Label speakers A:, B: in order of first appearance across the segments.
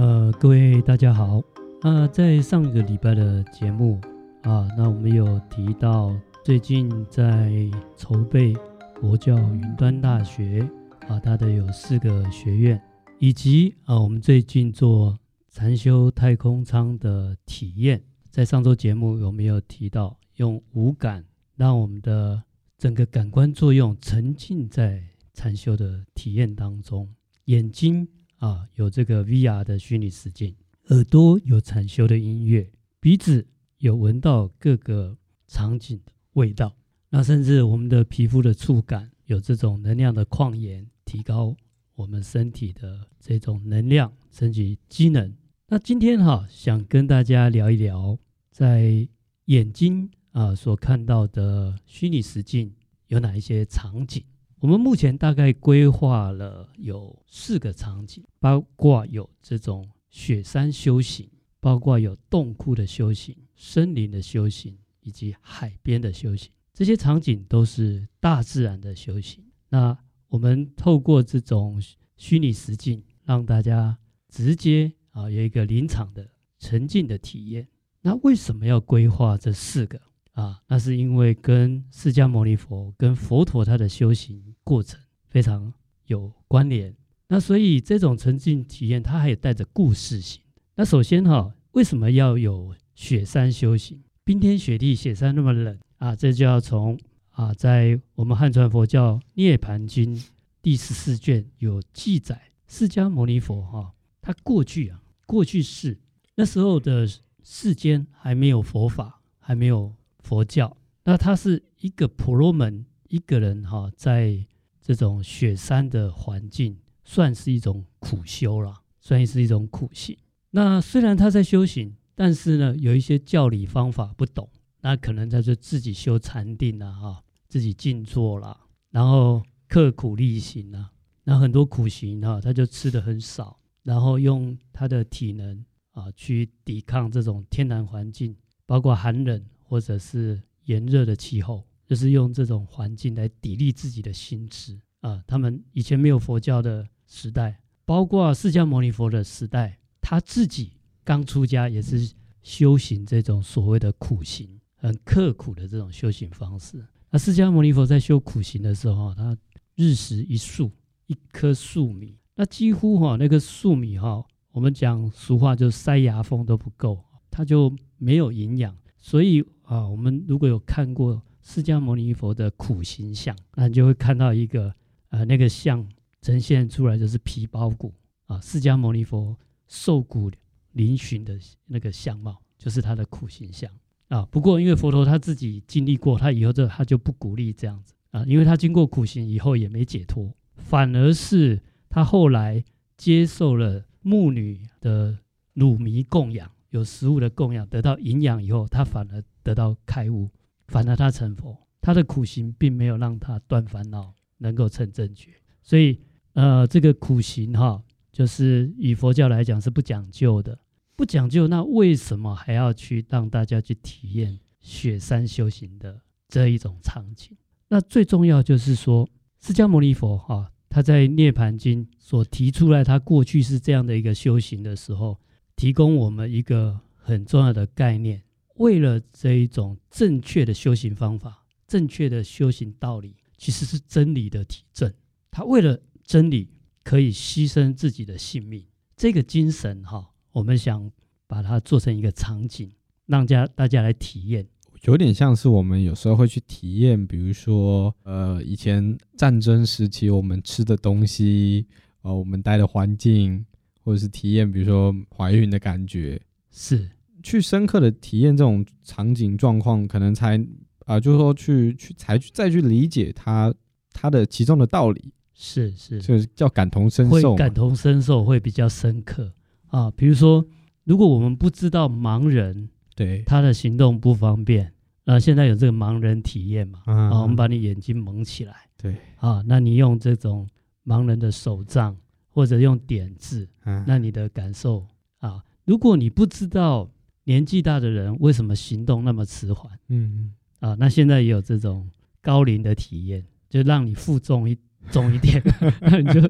A: 呃，各位大家好。那在上一个礼拜的节目啊，那我们有提到最近在筹备佛教云端大学啊，它的有四个学院，以及啊，我们最近做禅修太空舱的体验。在上周节目有没有提到用五感让我们的整个感官作用沉浸在禅修的体验当中？眼睛。啊，有这个 VR 的虚拟实境，耳朵有禅修的音乐，鼻子有闻到各个场景的味道，那甚至我们的皮肤的触感有这种能量的旷言，提高我们身体的这种能量，升级机能。那今天哈，想跟大家聊一聊，在眼睛啊所看到的虚拟实境有哪一些场景。我们目前大概规划了有四个场景，包括有这种雪山修行，包括有洞窟的修行、森林的修行以及海边的修行。这些场景都是大自然的修行。那我们透过这种虚拟实境，让大家直接啊有一个临场的沉浸的体验。那为什么要规划这四个？啊，那是因为跟释迦牟尼佛、跟佛陀他的修行过程非常有关联。那所以这种沉浸体验，它还有带着故事性。那首先哈，为什么要有雪山修行？冰天雪地，雪山那么冷啊，这就要从啊，在我们汉传佛教《涅槃经》第十四卷有记载，释迦牟尼佛哈，他过去啊，过去世那时候的世间还没有佛法，还没有。佛教，那他是一个婆罗门，一个人哈，在这种雪山的环境，算是一种苦修了，算是一种苦行。那虽然他在修行，但是呢，有一些教理方法不懂，那可能他就自己修禅定了哈，自己静坐了，然后刻苦力行了，那很多苦行哈，他就吃的很少，然后用他的体能啊去抵抗这种天然环境，包括寒冷。或者是炎热的气候，就是用这种环境来砥砺自己的心智啊。他们以前没有佛教的时代，包括释迦牟尼佛的时代，他自己刚出家也是修行这种所谓的苦行，很刻苦的这种修行方式。那释迦牟尼佛在修苦行的时候，他日食一粟，一颗粟米，那几乎哈那个粟米哈，我们讲俗话就塞牙缝都不够，他就没有营养。所以啊，我们如果有看过释迦牟尼佛的苦行像，那你就会看到一个呃那个像呈现出来就是皮包骨啊，释迦牟尼佛瘦骨嶙峋的那个相貌，就是他的苦行像啊。不过因为佛陀他自己经历过，他以后这他就不鼓励这样子啊，因为他经过苦行以后也没解脱，反而是他后来接受了牧女的乳糜供养。有食物的供养，得到营养以后，他反而得到开悟，反而他成佛。他的苦行并没有让他断烦恼，能够成正觉。所以，呃，这个苦行哈，就是以佛教来讲是不讲究的，不讲究。那为什么还要去让大家去体验雪山修行的这一种场景？那最重要就是说，释迦牟尼佛哈，他在《涅槃经》所提出来，他过去是这样的一个修行的时候。提供我们一个很重要的概念，为了这一种正确的修行方法、正确的修行道理，其实是真理的体证。他为了真理可以牺牲自己的性命，这个精神哈，我们想把它做成一个场景，让家大家来体验，
B: 有点像是我们有时候会去体验，比如说呃，以前战争时期我们吃的东西，呃，我们待的环境。或者是体验，比如说怀孕的感觉，
A: 是。
B: 去深刻的体验这种场景状况，可能才啊、呃，就是说去去才去再去理解它它的其中的道理，
A: 是是，
B: 就是叫感同身受，
A: 会感同身受会比较深刻。啊。比如说，如果我们不知道盲人
B: 对。
A: 他的行动不方便，那现在有这个盲人体验嘛？啊，
B: 啊，
A: 我们把你眼睛蒙起来，
B: 对。
A: 啊，那你用这种盲人的手杖。或者用点字，那你的感受啊？如果你不知道年纪大的人为什么行动那么迟缓，嗯嗯啊，那现在也有这种高龄的体验，就让你负重一重一点，那 你就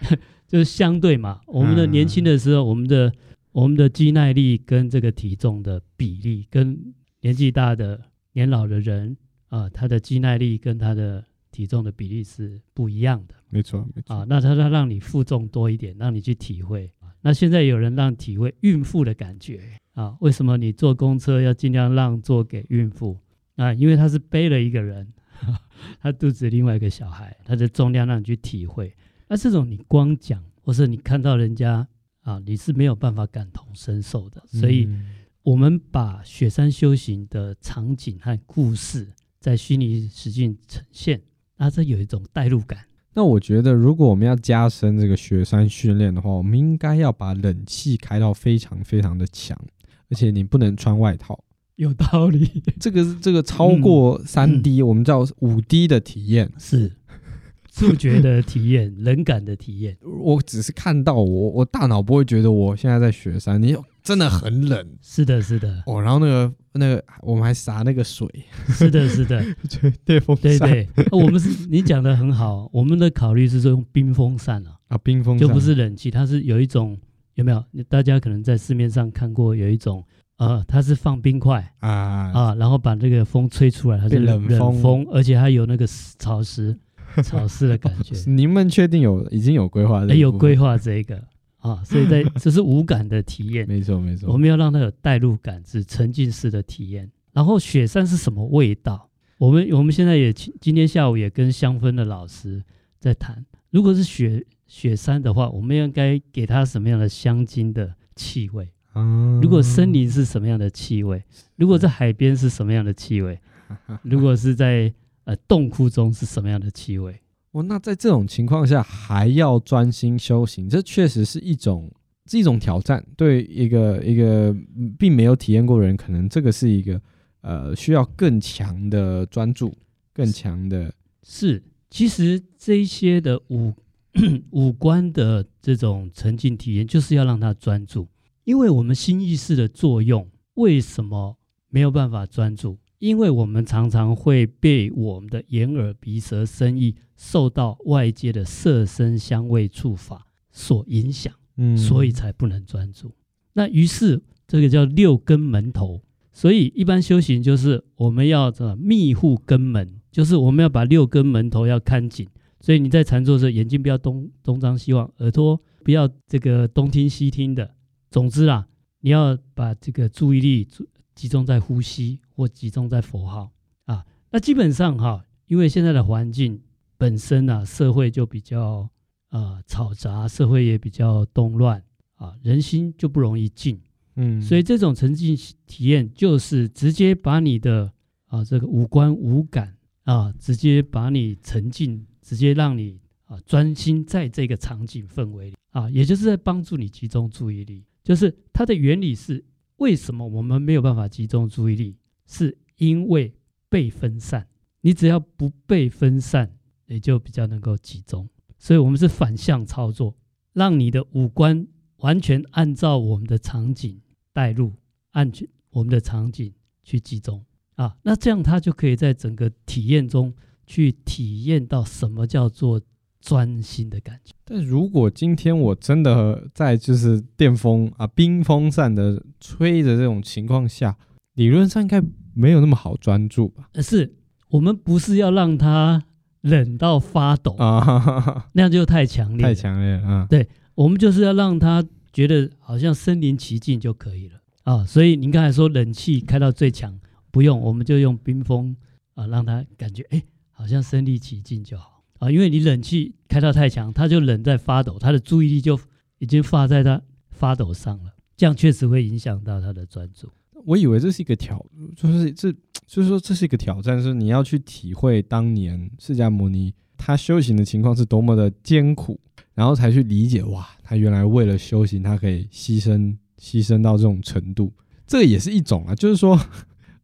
A: 就是相对嘛。我们的年轻的时候，我们的我们的肌耐力跟这个体重的比例，跟年纪大的年老的人啊，他的肌耐力跟他的体重的比例是不一样的。
B: 没错，没错
A: 啊。那他他让你负重多一点，让你去体会。那现在有人让体会孕妇的感觉啊？为什么你坐公车要尽量让座给孕妇啊？因为他是背了一个人，他肚子另外一个小孩，他的重量让你去体会。那这种你光讲，或是你看到人家啊，你是没有办法感同身受的。所以，我们把雪山修行的场景和故事在虚拟实境呈现，那这有一种代入感。
B: 那我觉得，如果我们要加深这个雪山训练的话，我们应该要把冷气开到非常非常的强，而且你不能穿外套。
A: 有道理，
B: 这个是这个超过三 D，、嗯、我们叫五 D 的体验，
A: 是触觉的体验、冷感的体验。
B: 我只是看到我，我大脑不会觉得我现在在雪山。你真的很冷，
A: 是的，是的。
B: 哦，然后那个那个，我们还洒那个水，
A: 是的，是的，
B: 电风扇。
A: 对对，我们是你讲的很好，我们的考虑是说用冰风扇啊，
B: 啊，冰风扇
A: 就不是冷气，它是有一种有没有？大家可能在市面上看过有一种，呃，它是放冰块啊啊，然后把这个风吹出来，它是冷风，冷风，而且它有那个潮湿 潮湿的感觉。
B: 你们确定有已经有规划？
A: 有规划这个。啊，所以在 这是无感的体验，
B: 没错没错。
A: 我们要让它有代入感，是沉浸式的体验。然后雪山是什么味道？我们我们现在也今天下午也跟香氛的老师在谈，如果是雪雪山的话，我们应该给它什么样的香精的气味？如果森林是什么样的气味？如果在海边是什么样的气味？如果是在呃洞窟中是什么样的气味？
B: 哦，那在这种情况下还要专心修行，这确实是一种是一种挑战。对一个一个并没有体验过的人，可能这个是一个呃需要更强的专注，更强的。
A: 是，其实这一些的五 五官的这种沉浸体验，就是要让他专注。因为我们新意识的作用，为什么没有办法专注？因为我们常常会被我们的眼耳鼻舌身意。受到外界的色声香味触法所影响，嗯，所以才不能专注。那于是这个叫六根门头，所以一般修行就是我们要怎么密护根门，就是我们要把六根门头要看紧。所以你在禅坐的时候，眼睛不要东东张西望，耳朵不要这个东听西听的。总之啊，你要把这个注意力集中在呼吸或集中在佛号啊。那基本上哈，因为现在的环境。本身啊，社会就比较啊、呃、嘈杂，社会也比较动乱啊，人心就不容易静。嗯，所以这种沉浸体验就是直接把你的啊这个五官五感啊，直接把你沉浸，直接让你啊专心在这个场景氛围里啊，也就是在帮助你集中注意力。就是它的原理是，为什么我们没有办法集中注意力？是因为被分散。你只要不被分散。也就比较能够集中，所以我们是反向操作，让你的五官完全按照我们的场景带入，按我们的场景去集中啊，那这样他就可以在整个体验中去体验到什么叫做专心的感觉。
B: 但如果今天我真的在就是电风啊冰风扇的吹的这种情况下，理论上应该没有那么好专注吧？
A: 是我们不是要让它。冷到发抖啊，那样就太强烈，
B: 太强烈啊！
A: 对，我们就是要让他觉得好像身临其境就可以了啊。所以您刚才说冷气开到最强，不用，我们就用冰风啊，让他感觉哎，好像身临其境就好啊。因为你冷气开到太强，他就冷在发抖，他的注意力就已经发在他发抖上了，这样确实会影响到他的专注。
B: 我以为这是一个挑，就是这，就是说这是一个挑战，是你要去体会当年释迦牟尼他修行的情况是多么的艰苦，然后才去理解哇，他原来为了修行，他可以牺牲牺牲到这种程度，这个也是一种啊，就是说，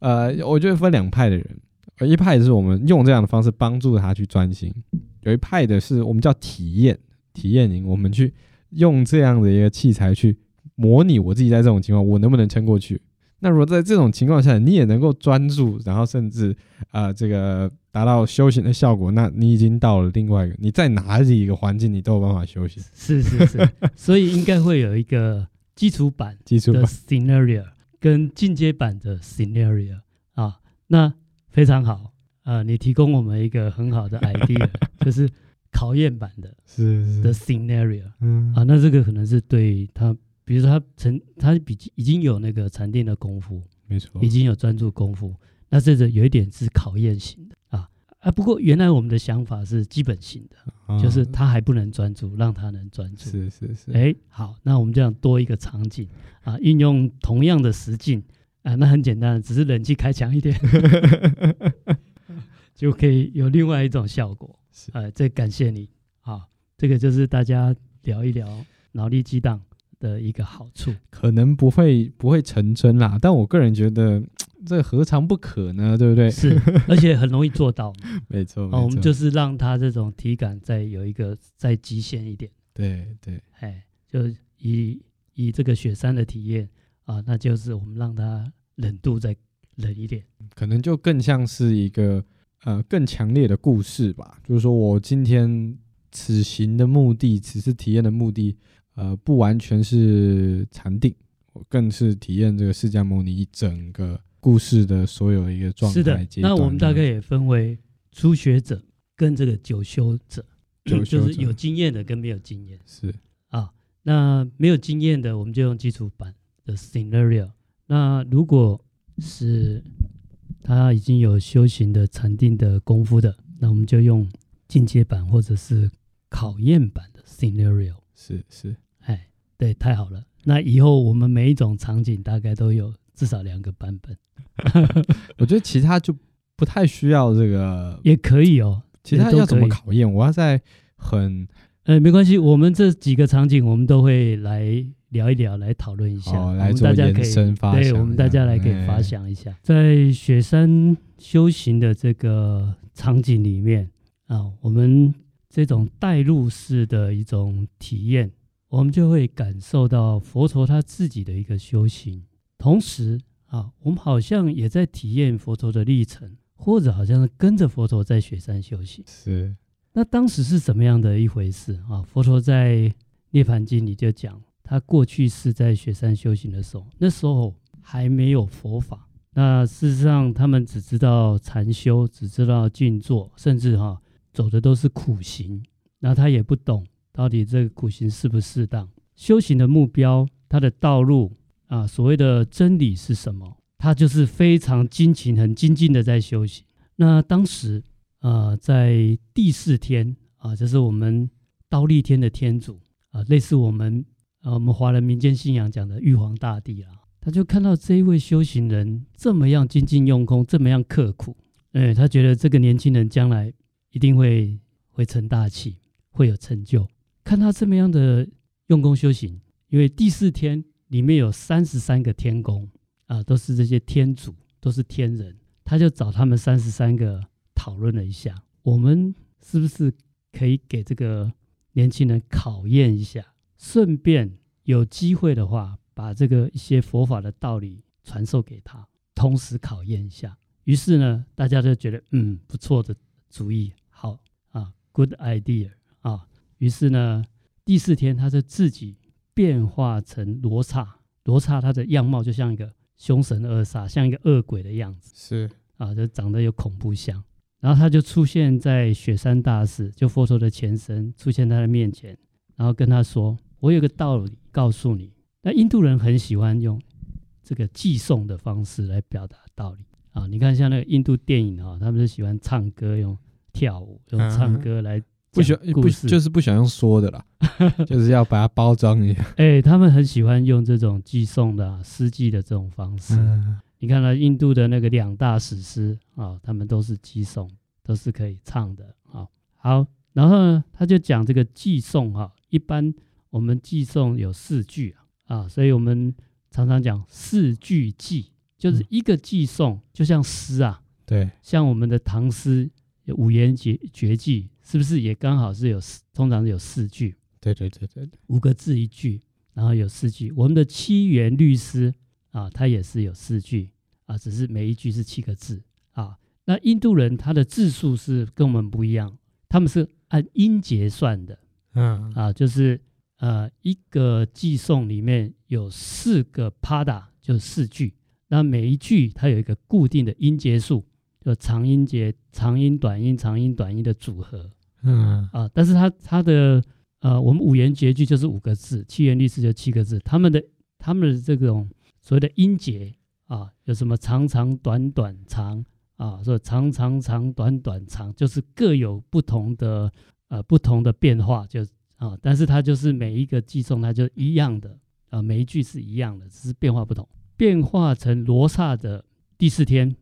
B: 呃，我觉得分两派的人，一派是我们用这样的方式帮助他去专心，有一派的是我们叫体验体验营，我们去用这样的一个器材去模拟我自己在这种情况，我能不能撑过去。那如果在这种情况下，你也能够专注，然后甚至啊、呃，这个达到修行的效果，那你已经到了另外一个，你在哪里一个环境，你都有办法修行。
A: 是是是，所以应该会有一个基础版基础的 scenario 跟进阶版的 scenario 啊，那非常好啊，你提供我们一个很好的 idea，就是考验版的，
B: 是是
A: 的 scenario，嗯啊，那这个可能是对他，比如说他成他比已经有那个禅定的功夫，
B: 没错，
A: 已经有专注功夫。那这个有一点是考验型的啊啊！不过原来我们的想法是基本型的，哦、就是他还不能专注，让他能专注。
B: 是是是。
A: 哎，好，那我们这样多一个场景啊，运用同样的实境啊，那很简单，只是冷气开强一点，就可以有另外一种效果。是，哎，这感谢你啊，这个就是大家聊一聊脑力激荡的一个好处。
B: 可能不会不会成真啦，但我个人觉得。这何尝不可呢？对不对？
A: 是，而且很容易做到。
B: 没错，
A: 我们就是让他这种体感再有一个再极限一点。
B: 对对，
A: 哎，就以以这个雪山的体验啊，那就是我们让它冷度再冷一点，
B: 可能就更像是一个呃更强烈的故事吧。就是说我今天此行的目的，此次体验的目的，呃，不完全是禅定，我更是体验这个释迦牟尼一整个。故事的所有一个状态。
A: 是的，那我们大概也分为初学者跟这个久修者，
B: 久修者
A: 就是有经验的跟没有经验。
B: 是
A: 啊，那没有经验的，我们就用基础版的 scenario。那如果是他已经有修行的禅定的功夫的，那我们就用进阶版或者是考验版的 scenario。
B: 是是，
A: 哎，对，太好了。那以后我们每一种场景大概都有至少两个版本。
B: 我觉得其他就不太需要这个，
A: 也可以哦。
B: 其他要怎么考验？我要在很……
A: 呃，没关系，我们这几个场景我们都会来聊一聊，来讨论一下，
B: 哦、来做延伸发想。
A: 对，我们大家来可以发想一下，在雪山修行的这个场景里面啊，我们这种带入式的一种体验，我们就会感受到佛陀他自己的一个修行，同时。啊，我们好像也在体验佛陀的历程，或者好像是跟着佛陀在雪山修行。
B: 是，
A: 那当时是怎么样的一回事啊？佛陀在《涅槃经》里就讲，他过去是在雪山修行的时候，那时候还没有佛法。那事实上，他们只知道禅修，只知道静坐，甚至哈、走的都是苦行。那他也不懂到底这个苦行适不适当，修行的目标，他的道路。啊，所谓的真理是什么？他就是非常精勤、很精进的在修行。那当时啊，在第四天啊，就是我们忉利天的天主啊，类似我们啊，我们华人民间信仰讲的玉皇大帝啊，他就看到这一位修行人这么样精进用功，这么样刻苦，哎，他觉得这个年轻人将来一定会会成大器，会有成就。看他这么样的用功修行，因为第四天。里面有三十三个天宫啊，都是这些天主，都是天人。他就找他们三十三个讨论了一下，我们是不是可以给这个年轻人考验一下，顺便有机会的话，把这个一些佛法的道理传授给他，同时考验一下。于是呢，大家就觉得嗯，不错的主意，好啊，good idea 啊。于是呢，第四天他就自己。变化成罗刹，罗刹它的样貌就像一个凶神恶煞，像一个恶鬼的样子，
B: 是
A: 啊，就长得有恐怖相。然后他就出现在雪山大士，就佛陀的前身出现在他的面前，然后跟他说：“我有个道理告诉你。”那印度人很喜欢用这个寄送的方式来表达道理啊。你看，像那个印度电影啊，他们就喜欢唱歌，用跳舞，用唱歌来。
B: 不喜欢不就是不喜欢用说的啦，就是要把它包装一下。
A: 哎、欸，他们很喜欢用这种寄送的诗、啊、记的这种方式。嗯、你看了印度的那个两大史诗啊，他们都是寄送，都是可以唱的啊。好，然后呢，他就讲这个寄送哈，一般我们寄送有四句啊，啊，所以我们常常讲四句寄，就是一个寄送，就像诗啊，
B: 对，
A: 像我们的唐诗有五言绝绝句。是不是也刚好是有四，通常有四句？
B: 对对对对，
A: 五个字一句，然后有四句。我们的七言律诗啊，它也是有四句啊，只是每一句是七个字啊。那印度人他的字数是跟我们不一样，他们是按音节算的。
B: 嗯
A: 啊，就是呃一个寄送里面有四个 pada，就是四句。那每一句它有一个固定的音节数，就长音节、长音、短音、长音、短音的组合。
B: 嗯
A: 啊，但是它它的呃，我们五言绝句就是五个字，七言律诗就七个字。他们的他们的这种所谓的音节啊，有什么长长短短长啊，说长长长短短长，就是各有不同的呃不同的变化，就啊，但是它就是每一个偈颂它就一样的啊，每一句是一样的，只是变化不同。变化成罗刹的第四天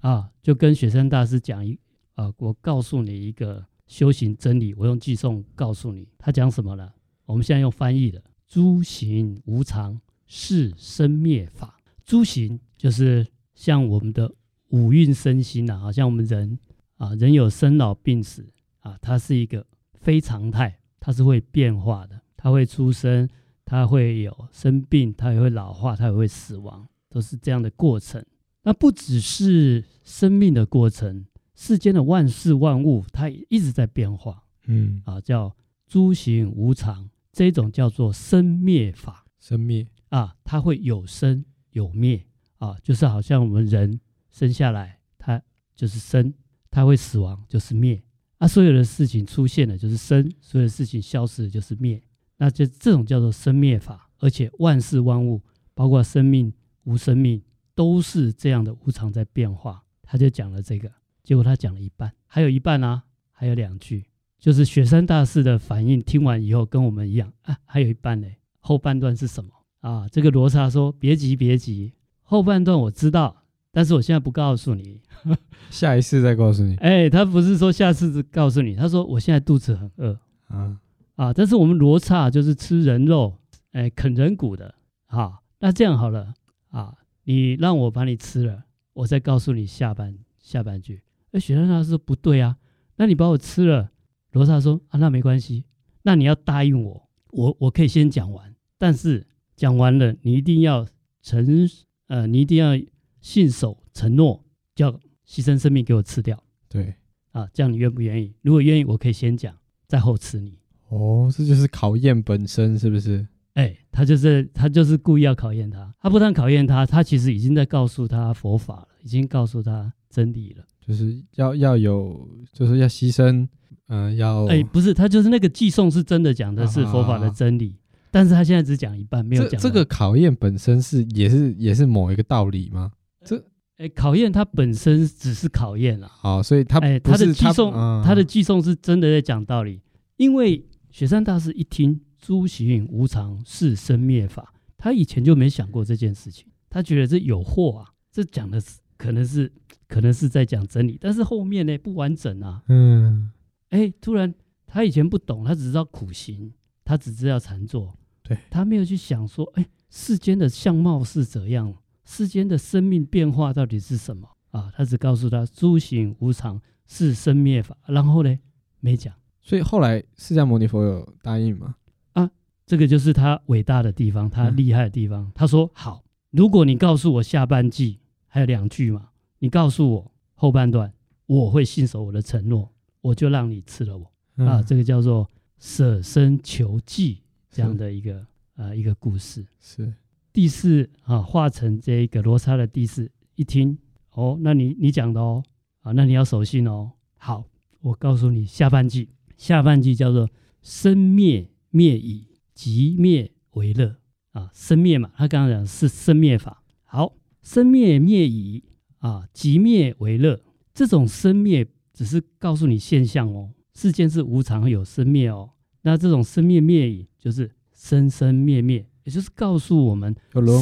A: 啊，就跟雪山大师讲一啊，我告诉你一个修行真理，我用偈颂告诉你，他讲什么了？我们现在用翻译的：诸行无常，是生灭法。诸行就是像我们的五蕴身心呐，好像我们人啊，人有生老病死啊，它是一个非常态，它是会变化的，它会出生。它会有生病，它也会老化，它也会死亡，都是这样的过程。那不只是生命的过程，世间的万事万物，它也一直在变化。
B: 嗯
A: 啊，叫诸行无常，这种叫做生灭法。
B: 生灭
A: 啊，它会有生有灭啊，就是好像我们人生下来，它就是生；它会死亡，就是灭。啊，所有的事情出现了就是生，所有的事情消失了就是灭。那就这种叫做生灭法，而且万事万物，包括生命、无生命，都是这样的无常在变化。他就讲了这个，结果他讲了一半，还有一半啊，还有两句，就是雪山大师的反应。听完以后跟我们一样啊，还有一半呢，后半段是什么啊？这个罗刹说：“别急，别急，后半段我知道，但是我现在不告诉你，
B: 下一次再告诉你。”
A: 哎，他不是说下次告诉你，他说我现在肚子很饿
B: 啊。
A: 啊，但是我们罗刹就是吃人肉，哎，啃人骨的，啊，那这样好了，啊，你让我把你吃了，我再告诉你下半下半句。哎，雪山大师说不对啊，那你把我吃了，罗刹说啊，那没关系，那你要答应我，我我可以先讲完，但是讲完了，你一定要承，呃，你一定要信守承诺，叫牺牲生命给我吃掉。
B: 对，
A: 啊，这样你愿不愿意？如果愿意，我可以先讲，再后吃你。
B: 哦，这就是考验本身，是不是？
A: 哎，他就是他就是故意要考验他。他不但考验他，他其实已经在告诉他佛法了，已经告诉他真理了。
B: 就是要要有，就是要牺牲，嗯、呃，要
A: 哎，不是，他就是那个寄送是真的讲的是佛法的真理，啊、但是他现在只讲一半，没有讲。
B: 这个考验本身是也是也是某一个道理吗？这
A: 哎，考验它本身只是考验了。
B: 好，所以他
A: 哎，他的偈颂，
B: 嗯、
A: 他的寄送是真的在讲道理，因为。雪山大师一听“诸行无常，是生灭法”，他以前就没想过这件事情。他觉得这有祸啊，这讲的是可能是可能是在讲真理，但是后面呢不完整啊。
B: 嗯，
A: 哎，突然他以前不懂，他只知道苦行，他只知道禅坐，
B: 对，
A: 他没有去想说，哎，世间的相貌是怎样，世间的生命变化到底是什么啊？他只告诉他“诸行无常，是生灭法”，然后呢没讲。
B: 所以后来释迦牟尼佛有答应吗？
A: 啊，这个就是他伟大的地方，他厉害的地方。嗯、他说：“好，如果你告诉我下半句还有两句嘛，你告诉我后半段，我会信守我的承诺，我就让你吃了我。嗯”啊，这个叫做舍身求济这样的一个啊一个故事。
B: 是
A: 第四啊，化成这个罗刹的第四，一听哦，那你你讲的哦，啊，那你要守信哦。好，我告诉你下半句。下半句叫做“生灭灭已，即灭为乐”啊，生灭嘛，他刚刚讲是生灭法。好，生灭灭已啊，即灭为乐。这种生灭只是告诉你现象哦，世间是无常有生灭哦。那这种生灭灭已就是生生灭灭，也就是告诉我们，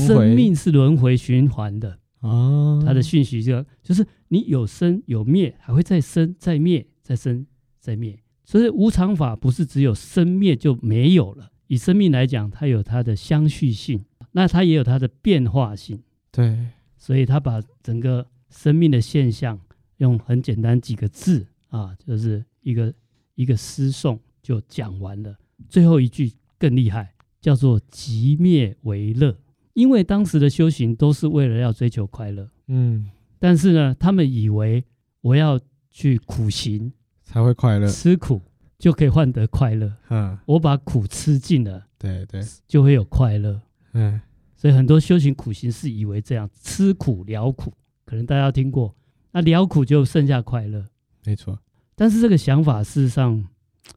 A: 生命是轮回循环的
B: 啊。
A: 它的讯息就就是你有生有灭，还会再生再灭，再生再灭。所以无常法不是只有生灭就没有了。以生命来讲，它有它的相续性，那它也有它的变化性。
B: 对，
A: 所以他把整个生命的现象用很简单几个字啊，就是一个一个诗颂就讲完了。最后一句更厉害，叫做“即灭为乐”。因为当时的修行都是为了要追求快乐，
B: 嗯，
A: 但是呢，他们以为我要去苦行
B: 才会快乐，
A: 吃苦就可以换得快乐。
B: 嗯，
A: 我把苦吃尽了，
B: 对对，
A: 就会有快乐。
B: 嗯，
A: 所以很多修行苦行是以为这样吃苦了苦，可能大家听过，那了苦就剩下快乐。
B: 没错，
A: 但是这个想法事实上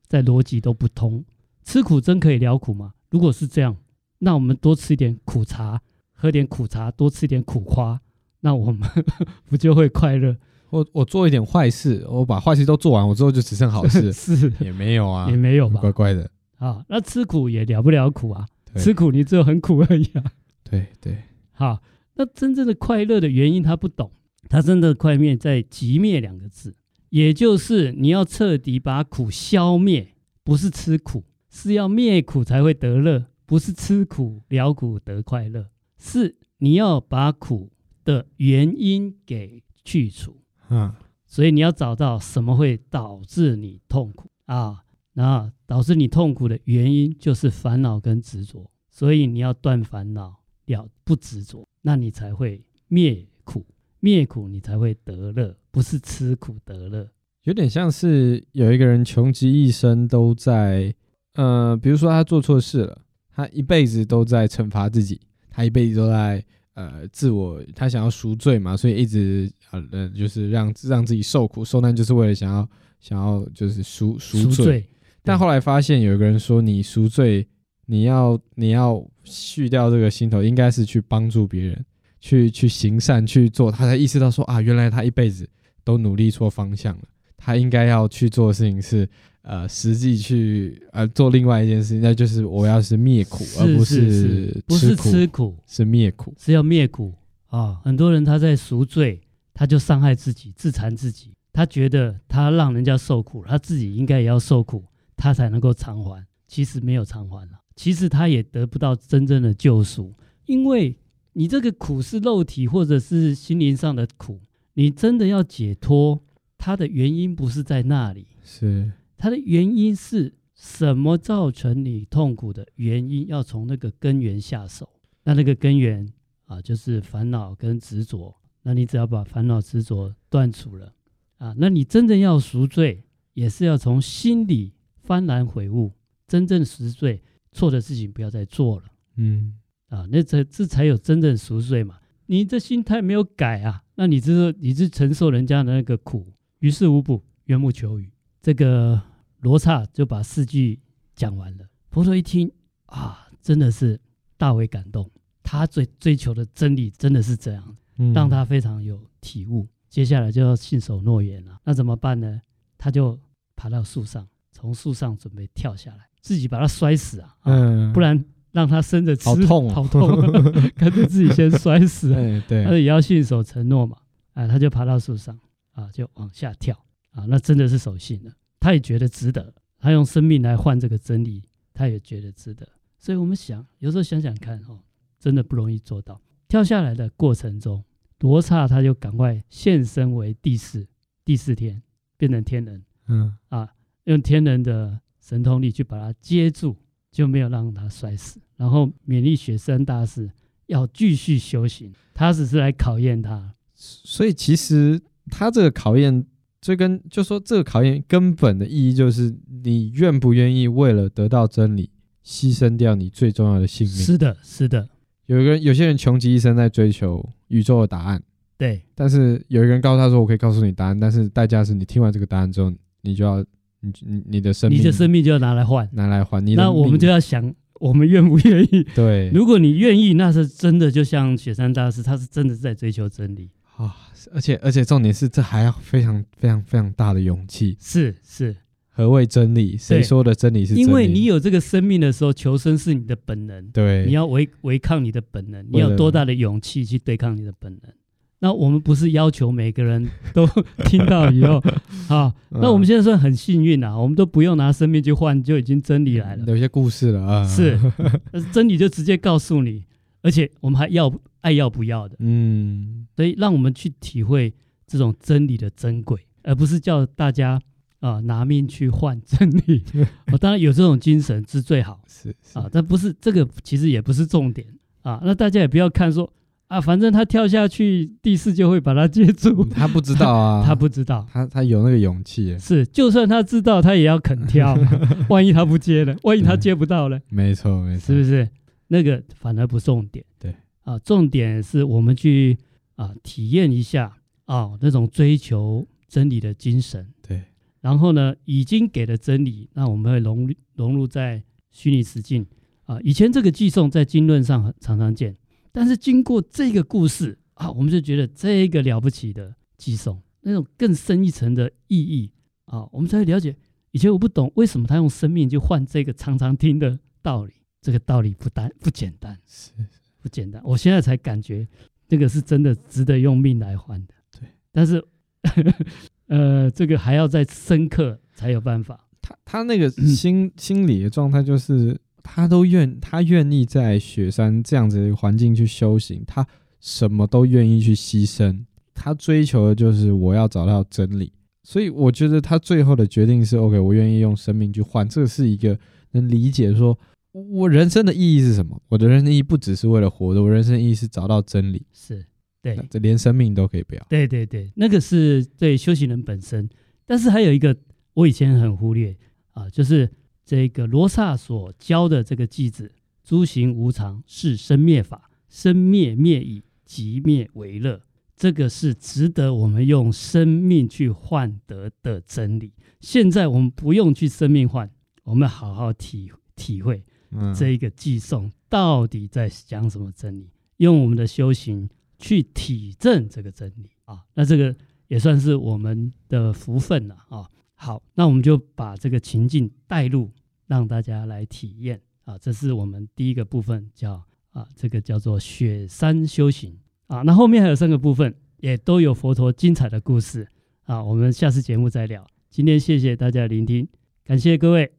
A: 在逻辑都不通。吃苦真可以了苦吗？如果是这样，那我们多吃一点苦茶，喝点苦茶，多吃一点苦瓜，那我们 不就会快乐？
B: 我我做一点坏事，我把坏事都做完，我之后就只剩好事，
A: 是。
B: 也没有啊，
A: 也没有吧，
B: 乖乖的。
A: 啊。那吃苦也了不了苦啊，吃苦你只有很苦而已啊。
B: 对对，
A: 好，那真正的快乐的原因他不懂，他真的快灭在极灭两个字，也就是你要彻底把苦消灭，不是吃苦，是要灭苦才会得乐，不是吃苦了苦得快乐，是你要把苦的原因给去除。
B: 嗯，
A: 所以你要找到什么会导致你痛苦啊？那导致你痛苦的原因就是烦恼跟执着，所以你要断烦恼，了不执着，那你才会灭苦，灭苦你才会得乐，不是吃苦得乐。
B: 有点像是有一个人穷极一生都在，呃，比如说他做错事了，他一辈子都在惩罚自己，他一辈子都在。呃，自我他想要赎罪嘛，所以一直呃，就是让让自己受苦受难，就是为了想要想要就是赎赎罪。罪但后来发现有一个人说，你赎罪，你要你要去掉这个心头，应该是去帮助别人，去去行善去做。他才意识到说啊，原来他一辈子都努力错方向了，他应该要去做的事情是。呃，实际去呃做另外一件事情，那就是我要是灭苦，
A: 是
B: 而不是，
A: 不是吃苦，
B: 是灭苦，
A: 是要灭苦啊、哦！很多人他在赎罪，他就伤害自己，自残自己。他觉得他让人家受苦，他自己应该也要受苦，他才能够偿还。其实没有偿还了，其实他也得不到真正的救赎，因为你这个苦是肉体或者是心灵上的苦，你真的要解脱，它的原因不是在那里，
B: 是。
A: 它的原因是什么造成你痛苦的原因？要从那个根源下手。那那个根源啊，就是烦恼跟执着。那你只要把烦恼执着断除了啊，那你真正要赎罪，也是要从心里幡然悔悟，真正赎罪，错的事情不要再做了。
B: 嗯，
A: 啊，那这这才有真正赎罪嘛。你这心态没有改啊，那你这是你是承受人家的那个苦，于事无补，缘木求鱼。这个。罗刹就把四句讲完了。佛陀一听啊，真的是大为感动。他追追求的真理真的是这样，嗯、让他非常有体悟。接下来就要信守诺言了。那怎么办呢？他就爬到树上，从树上准备跳下来，自己把他摔死啊！啊嗯，不然让他生着吃
B: 好痛，
A: 好痛，干脆自己先摔死。
B: 对对，
A: 他也要信守承诺嘛。啊，他就爬到树上啊，就往下跳啊，那真的是守信了。他也觉得值得，他用生命来换这个真理，他也觉得值得。所以，我们想，有时候想想看，哦，真的不容易做到。跳下来的过程中，罗刹他就赶快现身为第四，第四天变成天人，
B: 嗯
A: 啊，用天人的神通力去把他接住，就没有让他摔死。然后勉励雪山大士要继续修行，他只是来考验他。
B: 所以，其实他这个考验。这跟就说这个考验根本的意义就是你愿不愿意为了得到真理牺牲掉你最重要的性命？
A: 是的，是的。
B: 有一个人，有些人穷极一生在追求宇宙的答案，
A: 对。
B: 但是有一个人告诉他说：“我可以告诉你答案，但是代价是你听完这个答案之后，你就要你你你的生命，
A: 你的生命就要拿来换，
B: 拿来换。你
A: 那我们就要想，我们愿不愿意？
B: 对。
A: 如果你愿意，那是真的，就像雪山大师，他是真的是在追求真理。”
B: 啊、哦！而且而且重点是，这还要非常非常非常大的勇气。
A: 是是，
B: 何谓真理？谁说的真理是真理？
A: 因为你有这个生命的时候，求生是你的本能。
B: 对，
A: 你要违违抗你的本能，你有多大的勇气去对抗你的本能？那我们不是要求每个人都 听到以后啊？那我们现在算很幸运啊，我们都不用拿生命去换，就已经真理来了。
B: 有些故事了啊，
A: 是，真理就直接告诉你，而且我们还要。爱要不要的，
B: 嗯，
A: 所以让我们去体会这种真理的珍贵，而不是叫大家啊、呃、拿命去换真理。我、哦、当然有这种精神是最好，
B: 是，是
A: 啊，但不是这个，其实也不是重点啊。那大家也不要看说啊，反正他跳下去，第四就会把他接住。
B: 他不知道啊，
A: 他，他不知道，
B: 他他有那个勇气。
A: 是，就算他知道，他也要肯跳。万一他不接了，万一他接不到了，
B: 没错没错，
A: 是不是？那个反而不重点。
B: 对
A: 啊，重点是我们去啊体验一下啊那种追求真理的精神。
B: 对，
A: 然后呢，已经给了真理，那我们会融融入在虚拟实境啊。以前这个寄送在经论上常常见。但是经过这个故事啊，我们就觉得这个了不起的寄送，那种更深一层的意义啊，我们才会了解。以前我不懂为什么他用生命去换这个常常听的道理，这个道理不单不简单，
B: 是
A: 不简单。我现在才感觉这个是真的值得用命来换的。
B: 对，
A: 但是 呃，这个还要再深刻才有办法。
B: 他他那个 心、嗯、心理的状态就是。他都愿，他愿意在雪山这样子的环境去修行，他什么都愿意去牺牲。他追求的就是我要找到真理，所以我觉得他最后的决定是 OK，我愿意用生命去换。这是一个能理解说，我人生的意义是什么？我的人生意义不只是为了活着，我人生意义是找到真理。
A: 是对，
B: 这连生命都可以不要。
A: 对对对，那个是对修行人本身。但是还有一个，我以前很忽略啊，就是。这个罗刹所教的这个句子，诸行无常，是生灭法，生灭灭已，即灭为乐。这个是值得我们用生命去换得的真理。现在我们不用去生命换，我们好好体体会这一个寄送到底在讲什么真理，用我们的修行去体证这个真理啊。那这个也算是我们的福分了啊。好，那我们就把这个情境带入。让大家来体验啊，这是我们第一个部分，叫啊，这个叫做雪山修行啊。那后面还有三个部分，也都有佛陀精彩的故事啊。我们下次节目再聊。今天谢谢大家的聆听，感谢各位。